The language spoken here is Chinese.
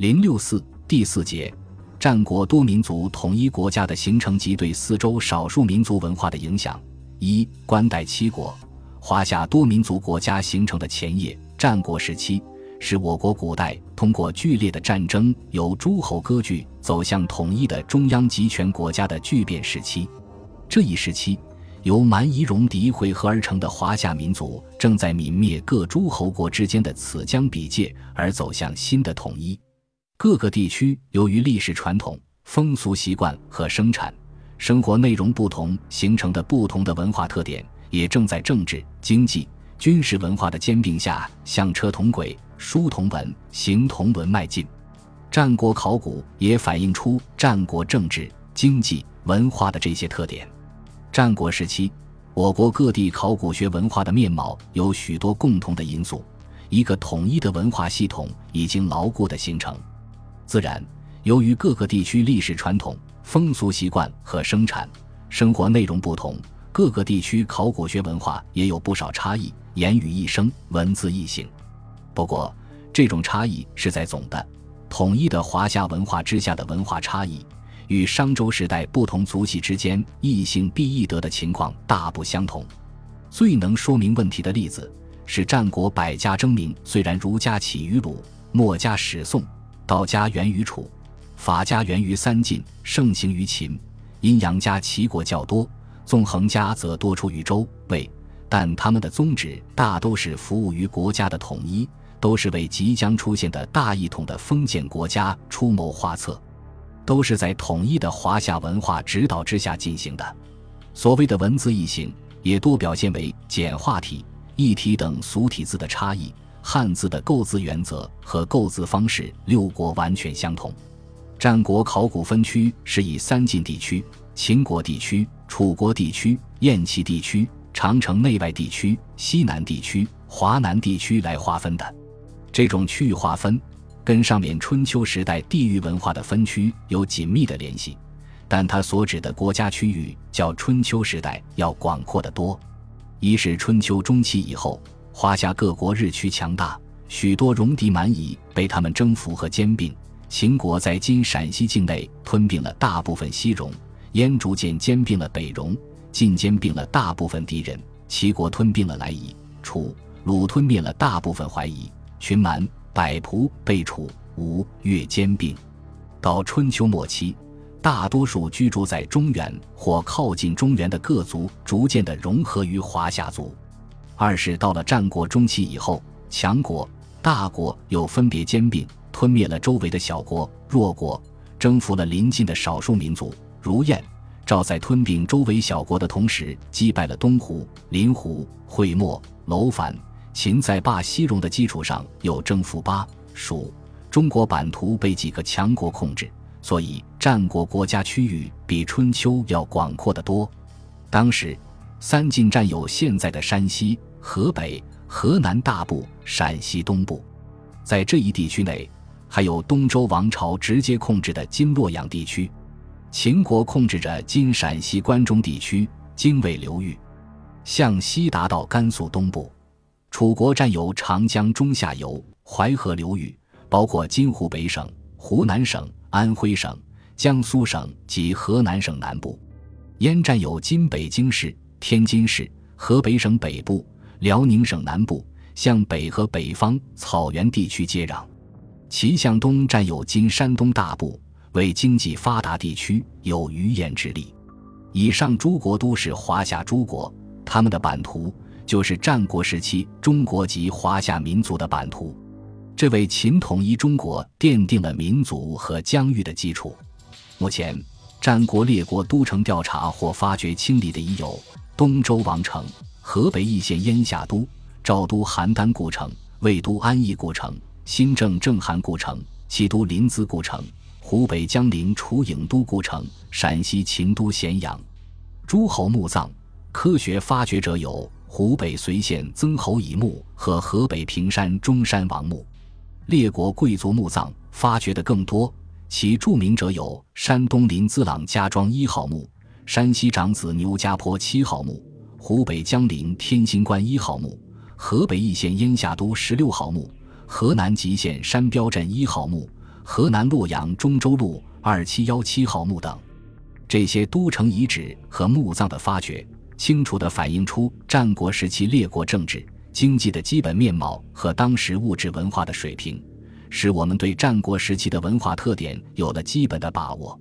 零六四第四节，战国多民族统一国家的形成及对四周少数民族文化的影响。一、关代七国，华夏多民族国家形成的前夜，战国时期是我国古代通过剧烈的战争由诸侯割据走向统一的中央集权国家的巨变时期。这一时期，由蛮夷戎狄汇合而成的华夏民族正在泯灭各诸侯国之间的此疆彼界，而走向新的统一。各个地区由于历史传统、风俗习惯和生产生活内容不同，形成的不同的文化特点，也正在政治、经济、军事文化的兼并下，向车同轨、书同文、行同文迈进。战国考古也反映出战国政治、经济、文化的这些特点。战国时期，我国各地考古学文化的面貌有许多共同的因素，一个统一的文化系统已经牢固的形成。自然，由于各个地区历史传统、风俗习惯和生产生活内容不同，各个地区考古学文化也有不少差异，言语一生，文字异形。不过，这种差异是在总的、统一的华夏文化之下的文化差异，与商周时代不同族系之间异性必异德的情况大不相同。最能说明问题的例子是战国百家争鸣，虽然儒家起于鲁，墨家始宋。道家源于楚，法家源于三晋，盛行于秦；阴阳家齐国较多，纵横家则多出于周魏。但他们的宗旨大都是服务于国家的统一，都是为即将出现的大一统的封建国家出谋划策，都是在统一的华夏文化指导之下进行的。所谓的文字异形，也多表现为简化体、异体等俗体字的差异。汉字的构字原则和构字方式，六国完全相同。战国考古分区是以三晋地区、秦国地区、楚国地区、燕齐地区、长城内外地区、西南地区、华南地区来划分的。这种区域划分跟上面春秋时代地域文化的分区有紧密的联系，但它所指的国家区域较春秋时代要广阔得多。一是春秋中期以后。华夏各国日趋强大，许多戎狄蛮夷被他们征服和兼并。秦国在今陕西境内吞并了大部分西戎，燕逐渐兼并了北戎，晋兼并了大部分敌人。齐国吞并了来夷，楚、鲁吞灭了大部分怀夷，群蛮、百仆被楚、吴、越兼并。到春秋末期，大多数居住在中原或靠近中原的各族逐渐的融合于华夏族。二是到了战国中期以后，强国、大国又分别兼并，吞灭了周围的小国、弱国，征服了邻近的少数民族，如燕、赵，在吞并周围小国的同时，击败了东胡、林胡、会墨、楼烦；秦在霸西戎的基础上，又征服巴、蜀。中国版图被几个强国控制，所以战国国家区域比春秋要广阔得多。当时，三晋占有现在的山西。河北、河南大部、陕西东部，在这一地区内，还有东周王朝直接控制的今洛阳地区。秦国控制着今陕西关中地区经纬流域，向西达到甘肃东部。楚国占有长江中下游、淮河流域，包括今湖北省、湖南省、安徽省、江苏省及河南省南部。燕占有今北京市、天津市、河北省北部。辽宁省南部向北和北方草原地区接壤，其向东占有今山东大部，为经济发达地区，有鱼盐之力。以上诸国都是华夏诸国，他们的版图就是战国时期中国及华夏民族的版图，这为秦统一中国奠定了民族和疆域的基础。目前，战国列国都城调查或发掘清理的已有东周王城。河北易县燕下都、赵都邯郸故城、魏都安邑故城、新郑正韩故城、齐都临淄故城、湖北江陵楚郢都故城、陕西秦都咸阳。诸侯墓葬科学发掘者有湖北随县曾侯乙墓和河北平山中山王墓。列国贵族墓葬发掘的更多，其著名者有山东临淄郎家庄一号墓、山西长子牛家坡七号墓。湖北江陵天心关一号墓，河北易县燕下都十六号墓，河南吉县山标镇一号墓，河南洛阳中州路二七幺七号墓等。这些都城遗址和墓葬的发掘，清楚地反映出战国时期列国政治经济的基本面貌和当时物质文化的水平，使我们对战国时期的文化特点有了基本的把握。